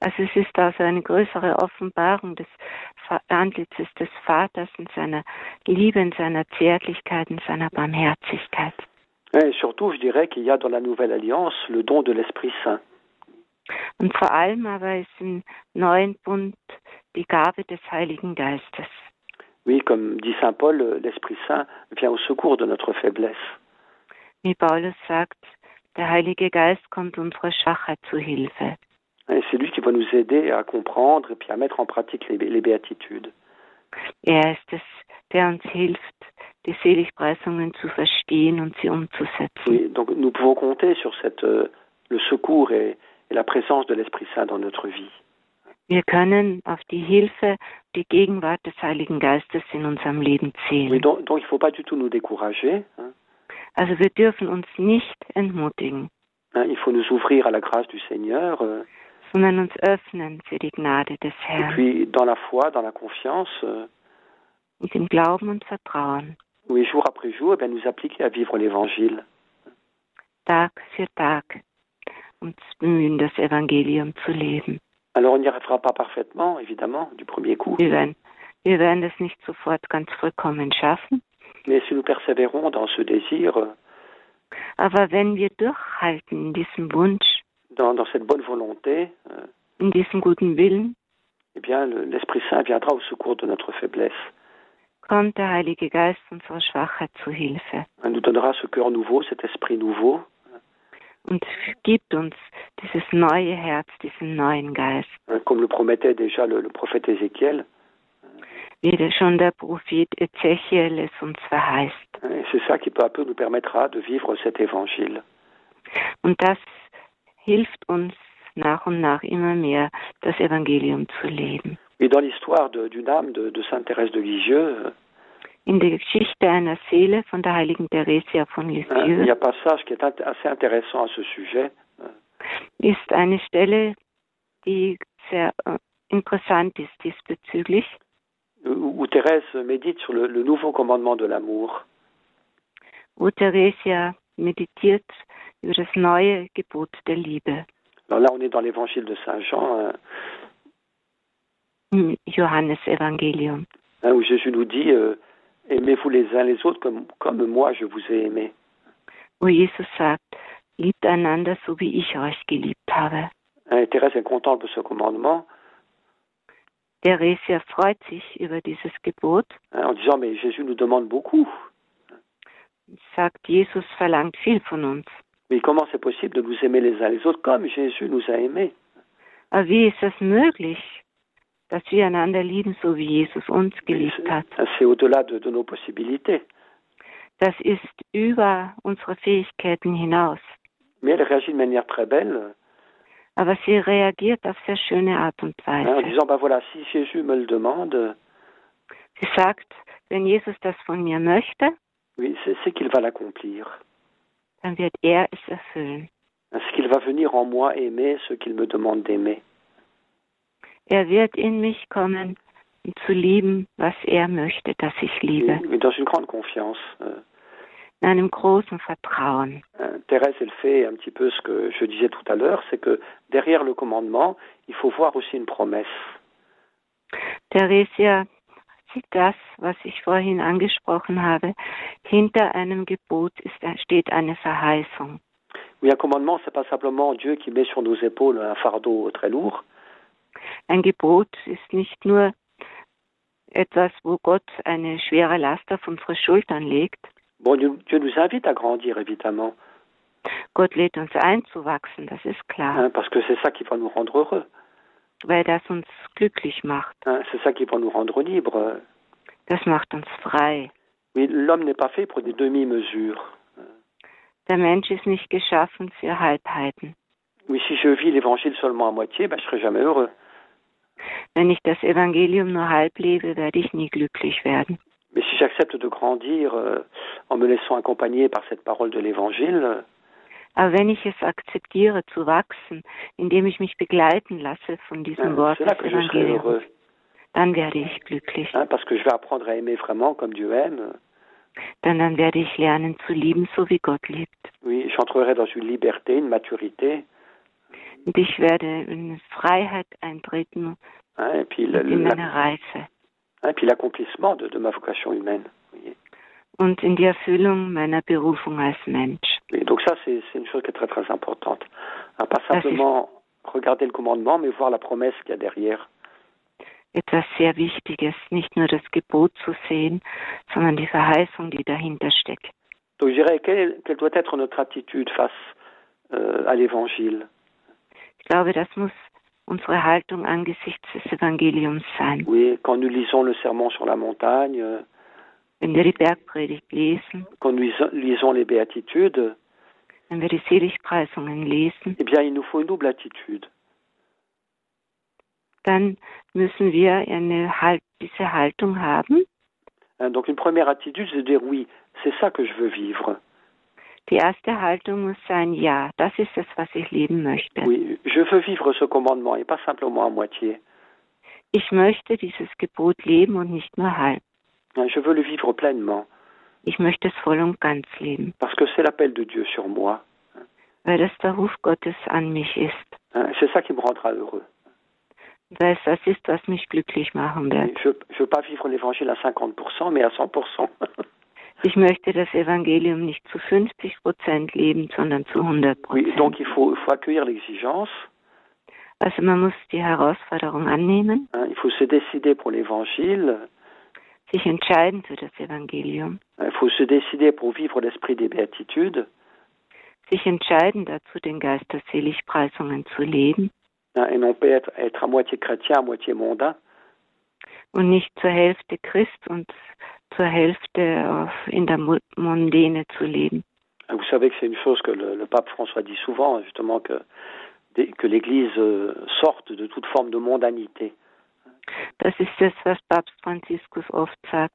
Also es ist also eine größere Offenbarung des Antlitzes des Vaters in seiner Liebe, in seiner Zärtlichkeit, in seiner Barmherzigkeit. Et surtout, je dirais qu'il y a dans la Nouvelle Alliance le don de l'Esprit Saint. Und vor allem aber ist im neuen Bund die Gabe des Heiligen Geistes. Oui, comme dit Saint Paul, l'Esprit Saint vient au secours de notre faiblesse. Wie Paulus sagt, der Heilige Geist kommt unserer Schwachheit zu Hilfe. Et c'est lui qui va nous aider à comprendre et puis à mettre en pratique les, les béatitudes. Er ist es, der uns hilft, die Seligpreisungen zu verstehen und sie umzusetzen. Oui, donc nous pouvons compter sur cette, euh, le secours et, et la présence de l'Esprit Saint dans notre vie. Wir können auf die Hilfe, die Gegenwart des Heiligen Geistes in unserem Leben zählen. Also wir dürfen uns nicht entmutigen, il faut nous ouvrir à la grâce du Seigneur. euh, sondern uns öffnen für die Gnade des et Herrn. puis dans la foi, dans la confiance, euh, und im Glauben und Vertrauen, Oui, jour après jour, eh bien, nous appliquer à vivre l'Évangile. Tag für Tag, uns bemühen, das Evangelium zu leben. Alors on n'y arrivera pas parfaitement, évidemment, du premier coup, Wir werden, wir werden es nicht sofort ganz vollkommen schaffen, mais si nous persévérons dans ce désir, aber wenn wir durchhalten in diesem Wunsch, dans, dans cette bonne volonté, euh, in diesem guten Willen, eh bien, le- l'Esprit Saint viendra au secours de notre faiblesse. kommt der Heilige Geist unserer Schwachheit zu Hilfe. Elle nous donnera ce cœur nouveau, cet esprit nouveau, und gibt uns dieses neue Herz, diesen neuen Geist, comme le promettait déjà le, le prophète Ézéchiel. wie der schon der Prophet Ezechiel es uns verheißt. c'est ça qui peu à peu nous permettra de vivre cet évangile. Und das hilft uns nach und nach immer mehr, das Evangelium zu leben. Et dans l'histoire d'une âme de, de Sainte Thérèse de Lisieux, In der Geschichte einer Seele von der heiligen Theresia von il Lisieux un passage qui est assez intéressant à ce sujet. ist eine Stelle, die sehr äh, interessant ist diesbezüglich, où, où Thérèse médite sur le, le nouveau commandement de l'amour. wo Theresia meditiert über das neue Gebot der Liebe. Alors là, on est dans l'évangile de Saint Jean, hein, im Johannesevangelium, hein, où Jésus nous dit euh, Aimez-vous les uns les autres comme, comme moi je vous ai aimé? wo Jesus sagt, liebt einander so wie ich euch geliebt habe. Et Thérèse, elle contemple ce commandement Theresia freut sich über dieses Gebot hein, en disant Mais Jésus nous demande beaucoup. sagt, Jesus verlangt viel von uns. Mais comment c'est possible de nous aimer les uns les autres comme Jésus nous a aimés? Wie ist es möglich, dass wir einander lieben, so wie Jesus uns geliebt hat? Das ist über unsere Fähigkeiten hinaus. Belle Aber sie reagiert auf sehr schöne Art und Weise. demande, Sie sagt, wenn Jesus das von mir möchte, dann wird er es erfüllen. C'est qu'il va venir en moi aimer ce qu'il me demande d'aimer. Er wird in mich kommen, um zu lieben, was er möchte, dass ich liebe. Dans une grande confiance. euh, In einem großen Vertrauen. Hein, Thérèse, elle fait un petit peu ce que je disais tout à l'heure, c'est que derrière le commandement, il faut voir aussi une promesse. Theresia sieht das, was ich vorhin angesprochen habe. Hinter einem Gebot ist, steht eine Verheißung. Oui, un commandement, c'est pas simplement Dieu qui met sur nos épaules un fardeau très lourd, Ein Gebot ist nicht nur etwas, wo Gott eine schwere Last auf unsere Schultern legt. Bon, Dieu, nous invite à grandir, évidemment, Gott lädt uns ein zu wachsen, das ist klar, parce que c'est ça qui va nous rendre heureux. weil das uns glücklich macht. c'est ça qui va nous rendre libres. Das macht uns frei. L'homme n'est pas fait pour des demi-mesures. Der Mensch ist nicht geschaffen für Halbheiten. Oui, si je vis l'évangile seulement à moitié, ben, je serai jamais heureux. Wenn ich das Evangelium nur halb lebe, werde ich nie glücklich werden. Mais si j'accepte de grandir euh, en me laissant accompagner par cette parole de l'évangile, euh, Aber wenn ich es akzeptiere zu wachsen, indem ich mich begleiten lasse von diesem hein, Wort des Evangeliums, dann werde ich glücklich. parce que je vais apprendre à aimer vraiment comme Dieu aime. Denn dann werde ich lernen zu lieben, so wie Gott liebt. Oui, j'entrerai dans une liberté, une maturité, Und ich werde in Freiheit eintreten et puis in Reife hein, puis l'accomplissement de, de ma vocation humaine. Oui. und in die Erfüllung meiner Berufung als Mensch. Et donc ça, c'est une chose qui est très très importante. Hein, pas simplement regarder le commandement, mais voir la promesse qu'il y a derrière. Etwas sehr Wichtiges, nicht nur das Gebot zu sehen, sondern die Verheißung, die dahinter steckt. Donc je dirais, quelle, quelle doit être notre attitude face euh, à l'évangile glaube, das muss unsere Haltung angesichts des Evangeliums sein. Oui, quand nous lisons le sermon sur la montagne, Wenn wir die Bergpredigt lesen, quand nous lisons- les béatitudes, wenn wir die Seligpreisungen lesen, eh bien, il nous faut une double attitude. dann müssen wir eine halt, diese Haltung haben. Donc une première attitude, c'est de dire oui, c'est ça que je veux vivre. Die erste Haltung muss sein, ja, das ist es, was ich leben möchte. Oui, je veux vivre ce commandement et pas simplement à moitié. Ich möchte dieses Gebot leben und nicht nur halb. Je veux le vivre pleinement. Ich möchte es voll und ganz leben. Parce que c'est l'appel de Dieu sur moi. Weil das der Ruf Gottes an mich ist. C'est ça qui me rendra heureux. Weil es das ist, was mich glücklich machen wird. Je ne veux pas vivre l'évangile à 50%, mais à 100%. Ich möchte das Evangelium nicht zu 50 Prozent leben, sondern zu 100 Prozent. Oui, donc il faut, il faut accueillir l'exigence. Also man muss die Herausforderung annehmen. Il faut se décider pour l'évangile. Sich entscheiden für das Evangelium. Il faut se décider pour vivre l'esprit des béatitudes. Sich entscheiden dazu, den Geist der Seligpreisungen zu leben. Et non pas être, être à moitié chrétien, à moitié mondain. Und nicht zur Hälfte Christ und zur Hälfte in der Mondäne zu leben. Vous savez que c'est une chose que le, le, pape François dit souvent, justement, que, que l'Église sorte de toute forme de mondanité. Das ist das, was Papst Franziskus oft sagt,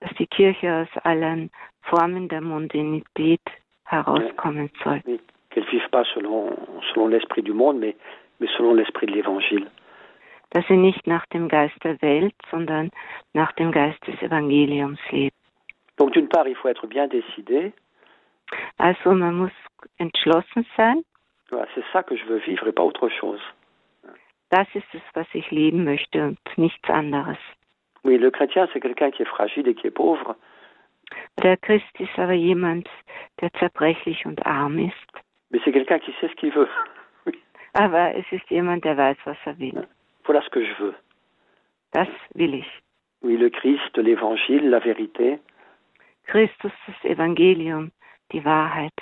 dass die Kirche aus allen Formen der Mondanität herauskommen soll. Qu'elle ne vive pas selon, selon l'esprit du monde, mais, mais selon l'esprit de l'Évangile. Dass sie nicht nach dem Geist der Welt, sondern nach dem Geist des Evangeliums lebt. Donc d'une part, il faut être bien décidé. Also man muss entschlossen sein. Voilà, c'est ça que je veux vivre et pas autre chose. Das ist es, was ich leben möchte und nichts anderes. Oui, le chrétien, c'est quelqu'un qui est fragile et qui est pauvre. Der Christ ist aber jemand, der zerbrechlich und arm ist. Mais c'est quelqu'un qui sait ce qu'il veut. Aber es ist jemand, der weiß, was er will. Voilà ce que je veux. Das will ich. Oui, le Christ, l'évangile, la vérité. Christus, das Evangelium, die Wahrheit.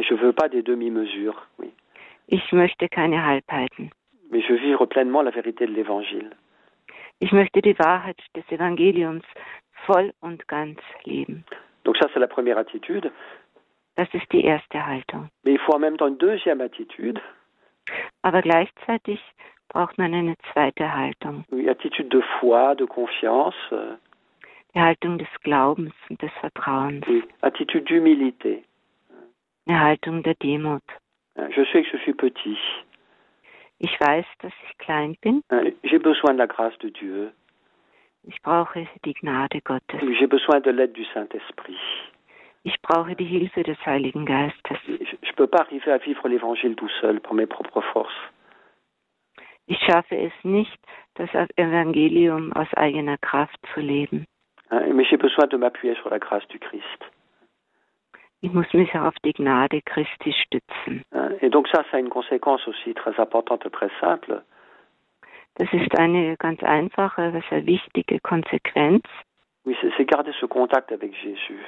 Je veux pas des demi-mesures, oui. Ich möchte keine Halbheiten. Mais je veux vivre pleinement la vérité de l'évangile. Ich möchte die Wahrheit des Evangeliums voll und ganz leben. Donc ça, c'est la première attitude. Das ist die erste Haltung. Mais il faut en même temps une deuxième attitude. Aber gleichzeitig braucht man eine zweite Haltung. Oui, attitude de foi, de confiance. Die Haltung des Glaubens und des Vertrauens. Oui, attitude d'humilité. Eine Haltung der Demut. Je sais que je suis petit. Ich weiß, dass ich klein bin. J'ai besoin de la grâce de Dieu. Ich brauche die Gnade Gottes. J'ai besoin de l'aide du Saint-Esprit. Ich brauche die Hilfe des Heiligen Geistes. Je ne peux pas arriver à vivre l'évangile tout seul par mes propres forces. Ich schaffe es nicht, das Evangelium aus eigener Kraft zu leben. Mais j'ai besoin de m'appuyer sur la grâce du Christ. Ich muss mich auf die Gnade Christi stützen. Et donc ça, ça a une conséquence aussi très importante et très simple. Das ist eine ganz einfache, sehr wichtige Konsequenz. Oui, c'est garder ce contact avec Jésus.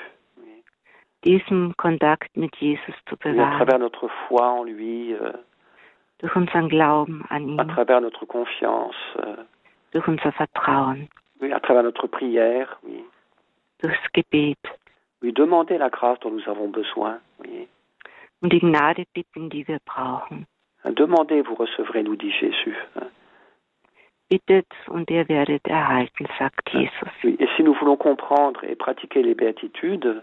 Diesen Kontakt mit Jesus zu Et à bewahren. travers notre foi en lui, euh, Durch unseren Glauben an à ihn, travers notre confiance, euh, durch unser Vertrauen, oui, à travers notre prière, oui. durchs Gebet demander la grâce dont nous avons besoin. Oui. und die Gnade bitten, die wir brauchen. Demandez, vous recevrez, nous dit Jésus. Bittet und ihr werdet erhalten, sagt Jesus. Oui, Et si nous voulons comprendre et pratiquer les béatitudes,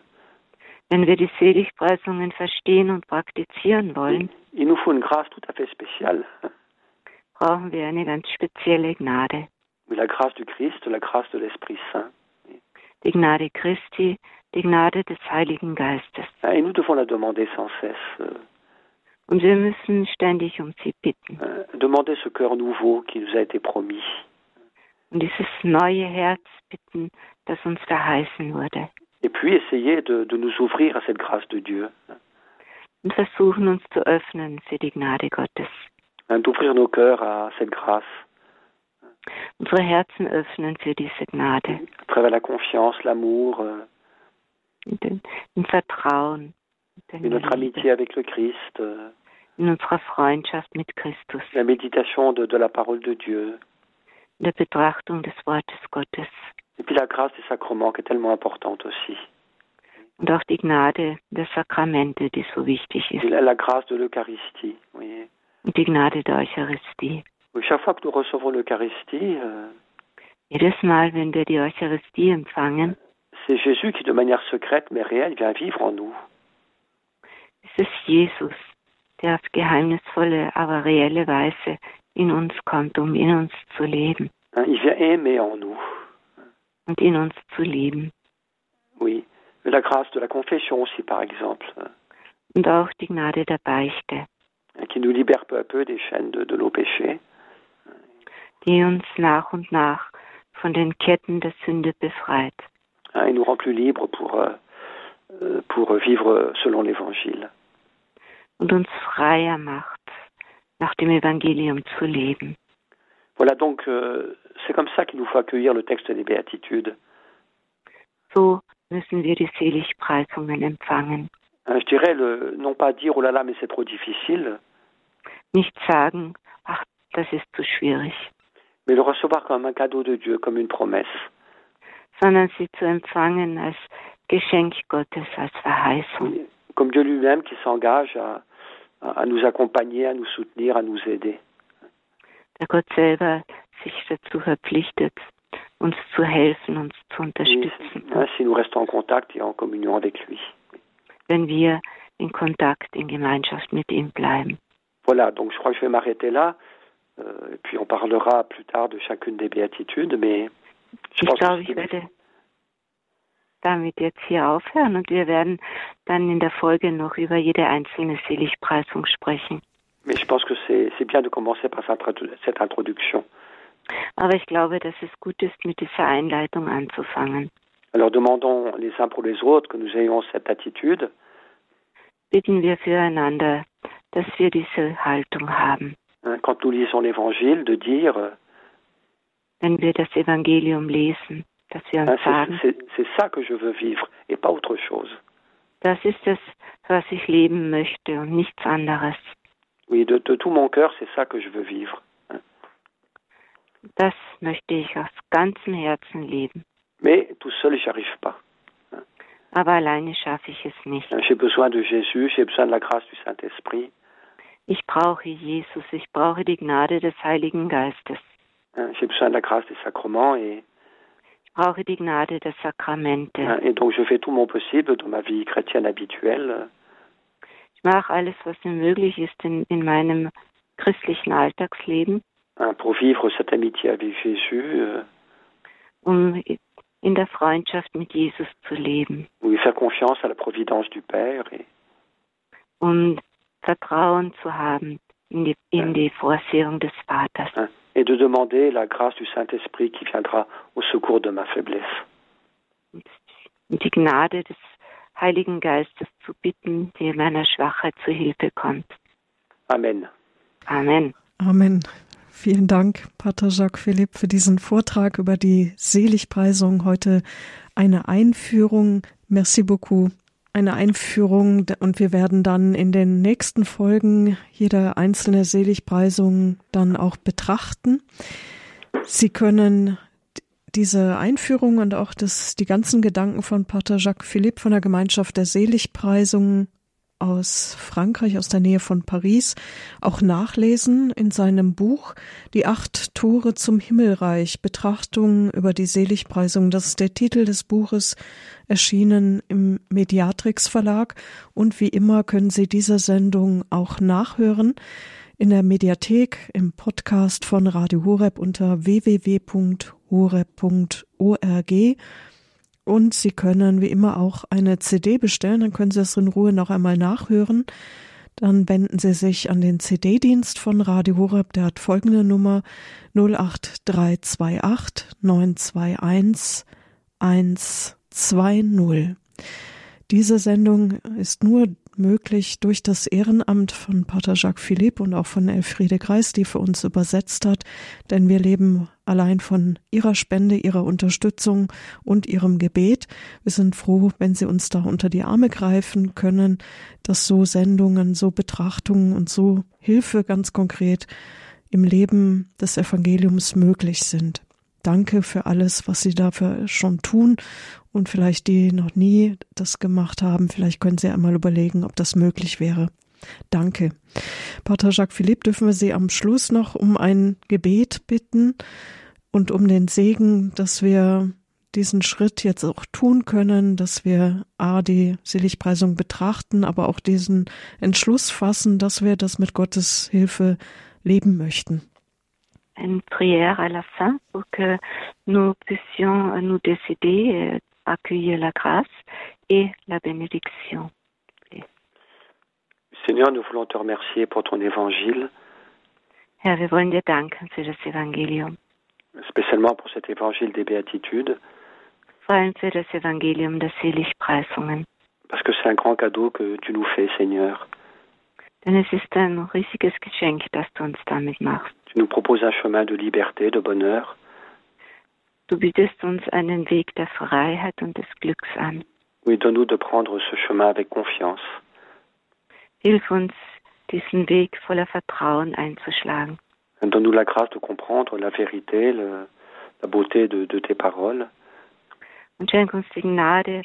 Wenn wir die Seligpreisungen verstehen und praktizieren wollen, brauchen wir eine ganz spezielle Gnade. Die Gnade Christi, die Gnade des Heiligen Geistes. Euh, Und wir müssen ständig um sie bitten. euh, Demander ce cœur nouveau qui nous a été promis. Und dieses neue Herz bitten, das uns verheißen wurde. Et puis essayer de, de nous ouvrir à cette grâce de Dieu. Versuchen uns zu öffnen für die Gnade Gottes. Hein, D'ouvrir nos cœurs à cette grâce. Unsere Herzen öffnen für diese Gnade. À travers la confiance, l'amour, euh, den, Vertrauen. Der notre amitié avec le Christ. euh, in unserer Freundschaft mit Christus. la méditation de, de la parole de Dieu. Der Betrachtung des Wortes Gottes. Et puis la grâce des sacrements qui est tellement importante aussi. Und auch die Gnade der Sakramente, die so wichtig ist. la, la grâce de l'Eucharistie. Oui. Und die Gnade der Eucharistie. Oui, chaque fois que nous recevons l'Eucharistie, euh, Jedes Mal, wenn wir die Eucharistie empfangen, c'est Jésus qui, de manière secrète mais réelle, vient vivre en nous. ist es Jesus, der auf geheimnisvolle, aber reelle Weise in uns kommt, um in uns zu leben. Il vient aimer en nous. Und in uns zu leben. Oui. La grâce de la confession aussi, par exemple. Und auch die Gnade der Beichte. Qui nous libère peu à peu des chaînes de, de nos péchés. Die uns nach und nach von den Ketten der Sünde befreit. Et nous rend plus libres pour, euh, pour vivre selon l'Évangile. Und uns freier macht, nach dem Evangelium zu leben. Voilà donc, euh, c'est comme ça qu'il nous faut accueillir le texte des Béatitudes. So müssen wir die Seligpreisungen empfangen. Je dirais le, non pas dire oh là là mais c'est trop difficile. Nicht sagen, ach, das ist zu schwierig. Mais le recevoir comme un cadeau de Dieu, comme une promesse. Sondern sie zu empfangen als Geschenk Gottes, als Verheißung. Comme Dieu lui-même qui s'engage à, à nous accompagner, à nous soutenir, à nous aider. Der Gott selber sich dazu verpflichtet, uns zu helfen, uns zu unterstützen. Lui. Wenn wir in Kontakt, in Gemeinschaft mit ihm bleiben. Voilà, donc je crois que je vais m'arrêter là. Euh, puis on parlera plus tard de chacune des béatitudes, mais je ich pense glaube, que ich werde damit jetzt hier aufhören und wir werden dann in der Folge noch über jede einzelne Seligpreisung sprechen. Mais je pense que c'est bien de commencer par cette introduction. Aber ich glaube, dass es gut ist, mit dieser Einleitung anzufangen. Alors demandons les uns pour les autres que nous ayons cette attitude. Bitten wir füreinander, dass wir diese Haltung haben. Quand nous lisons l'Évangile, de dire, Wenn wir das Evangelium lesen, dass wir uns sagen, c'est ça que je veux vivre et pas autre chose. das ist es, was ich leben möchte und nichts anderes. Oui, de, de tout mon cœur, c'est ça que je veux vivre. Das möchte ich aus ganzem Herzen leben. Mais tout seul, j'y arrive pas. Aber alleine schaffe ich es nicht. J'ai besoin de Jésus, j'ai besoin de la grâce du Saint-Esprit. Ich brauche Jesus, ich brauche die Gnade des Heiligen Geistes. Hein, J'ai besoin de la grâce des sacrements et, Ich brauche die Gnade der Sakramente. hein, et donc je fais tout mon possible dans ma vie chrétienne habituelle Ich mache alles, was mir möglich ist in, in meinem christlichen Alltagsleben, euh, um in der Freundschaft mit Jesus zu leben, um Vertrauen zu haben in die, in die Vorsehung des Vaters. Et de demander la grâce du Saint-Esprit qui viendra au secours de ma faiblesse. und die Gnade des Heiligen Geistes zu bitten, die in meiner Schwachheit zu Hilfe kommt. Amen. Amen. Amen. Vielen Dank, Pater Jacques Philipp, für diesen Vortrag über die Seligpreisung. Heute eine Einführung. Merci beaucoup. Eine Einführung und wir werden dann in den nächsten Folgen jede einzelne Seligpreisung dann auch betrachten. Sie können diese Einführung und auch das, die ganzen Gedanken von Pater Jacques Philippe von der Gemeinschaft der Seligpreisung aus Frankreich, aus der Nähe von Paris, auch nachlesen in seinem Buch Die acht Tore zum Himmelreich, Betrachtungen über die Seligpreisung. Das ist der Titel des Buches, erschienen im Mediatrix Verlag. Und wie immer können Sie diese Sendung auch nachhören in der Mediathek, im Podcast von Radio Horeb unter www.horeb.org. Und Sie können wie immer auch eine CD bestellen, dann können Sie das in Ruhe noch einmal nachhören. Dann wenden Sie sich an den CD-Dienst von Radio Horeb, der hat folgende Nummer 08328 921 120. Diese Sendung ist nur möglich durch das Ehrenamt von Pater Jacques Philippe und auch von Elfriede Kreis, die für uns übersetzt hat, denn wir leben allein von ihrer Spende, ihrer Unterstützung und ihrem Gebet. Wir sind froh, wenn Sie uns da unter die Arme greifen können, dass so Sendungen, so Betrachtungen und so Hilfe ganz konkret im Leben des Evangeliums möglich sind. Danke für alles, was Sie dafür schon tun und vielleicht die noch nie das gemacht haben, vielleicht können Sie einmal überlegen, ob das möglich wäre. Danke. Pater Jacques Philippe, dürfen wir Sie am Schluss noch um ein Gebet bitten und um den Segen, dass wir diesen Schritt jetzt auch tun können, dass wir A, die Seligpreisung betrachten, aber auch diesen Entschluss fassen, dass wir das mit Gottes Hilfe leben möchten. Une prière à la fin pour que nous puissions nous décider accueillir la grâce et la bénédiction. Seigneur, nous voulons te remercier pour ton évangile. Herr, wir wollen dir danken für das Evangelium. Spécialement pour cet évangile des béatitudes. Vor allem für das Evangelium der Seligpreisungen. Parce que c'est un grand cadeau que tu nous fais, Seigneur. Denn es ist ein riesiges Geschenk, das du uns damit machst. Tu nous proposes un chemin de liberté, de bonheur. Du bietest uns einen Weg der Freiheit und des Glücks an. Oui, donne-nous de prendre ce chemin avec confiance. Hilf uns, diesen Weg voller Vertrauen einzuschlagen. Donne-nous la grâce de comprendre la vérité, le, la beauté de, de tes paroles. Und schenk uns die Gnade,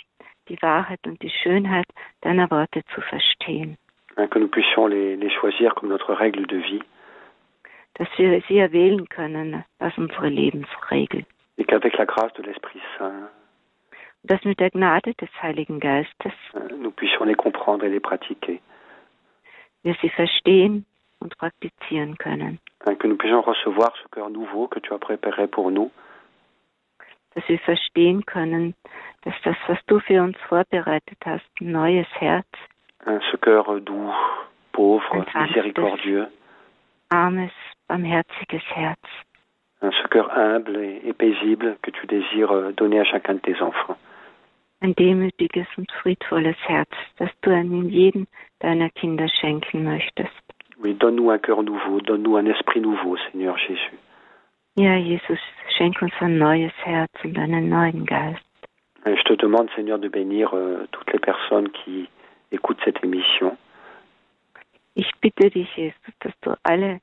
die Wahrheit und die Schönheit deiner Worte zu verstehen. Que nous puissions les, les choisir comme notre règle de vie. Dass wir sie erwählen können als unsere Lebensregel. Et qu'avec la grâce de l'Esprit Saint, dass mit der Gnade des Heiligen Geistes nous puissions les comprendre et les pratiquer. wir sie verstehen und praktizieren können. Que nous puissions recevoir ce cœur nouveau que tu as préparé pour nous. Dass wir verstehen können, dass das, was du für uns vorbereitet hast, ein neues Herz, ce cœur doux, pauvre, miséricordieux, armes, barmherziges Herz, ce cœur humble et, paisible que tu désires donner à chacun de tes enfants. ein demütiges und friedvolles Herz, das du an jeden deiner Kinder schenken möchtest. Oui, donne-nous un cœur nouveau, donne-nous un esprit nouveau, Seigneur Jésus. Ja, Jesus, schenk uns ein neues Herz und einen neuen Geist. Je te demande, Seigneur, de bénir euh, toutes les personnes qui écoutent cette émission. Ich bitte dich, Jesus, dass du alle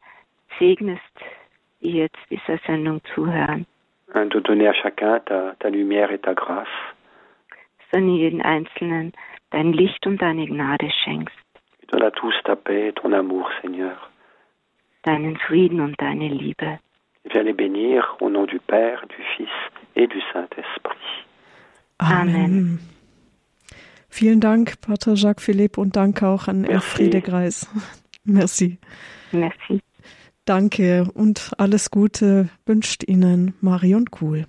segnest, die jetzt dieser Sendung zuhören. De donner à chacun ta, ta lumière et ta grâce. Du jeden Einzelnen dein Licht und deine Gnade schenkst. Donne à tous ta paix et ton amour, Seigneur. Deinen Frieden und deine Liebe. Viens les bénir au nom du Père, du Fils et du Saint-Esprit. Amen. Amen. Vielen Dank, Pater Jacques Philippe, und danke auch an Elfriede Greis. Merci. Merci. Danke und alles Gute wünscht Ihnen Marion Kuhl.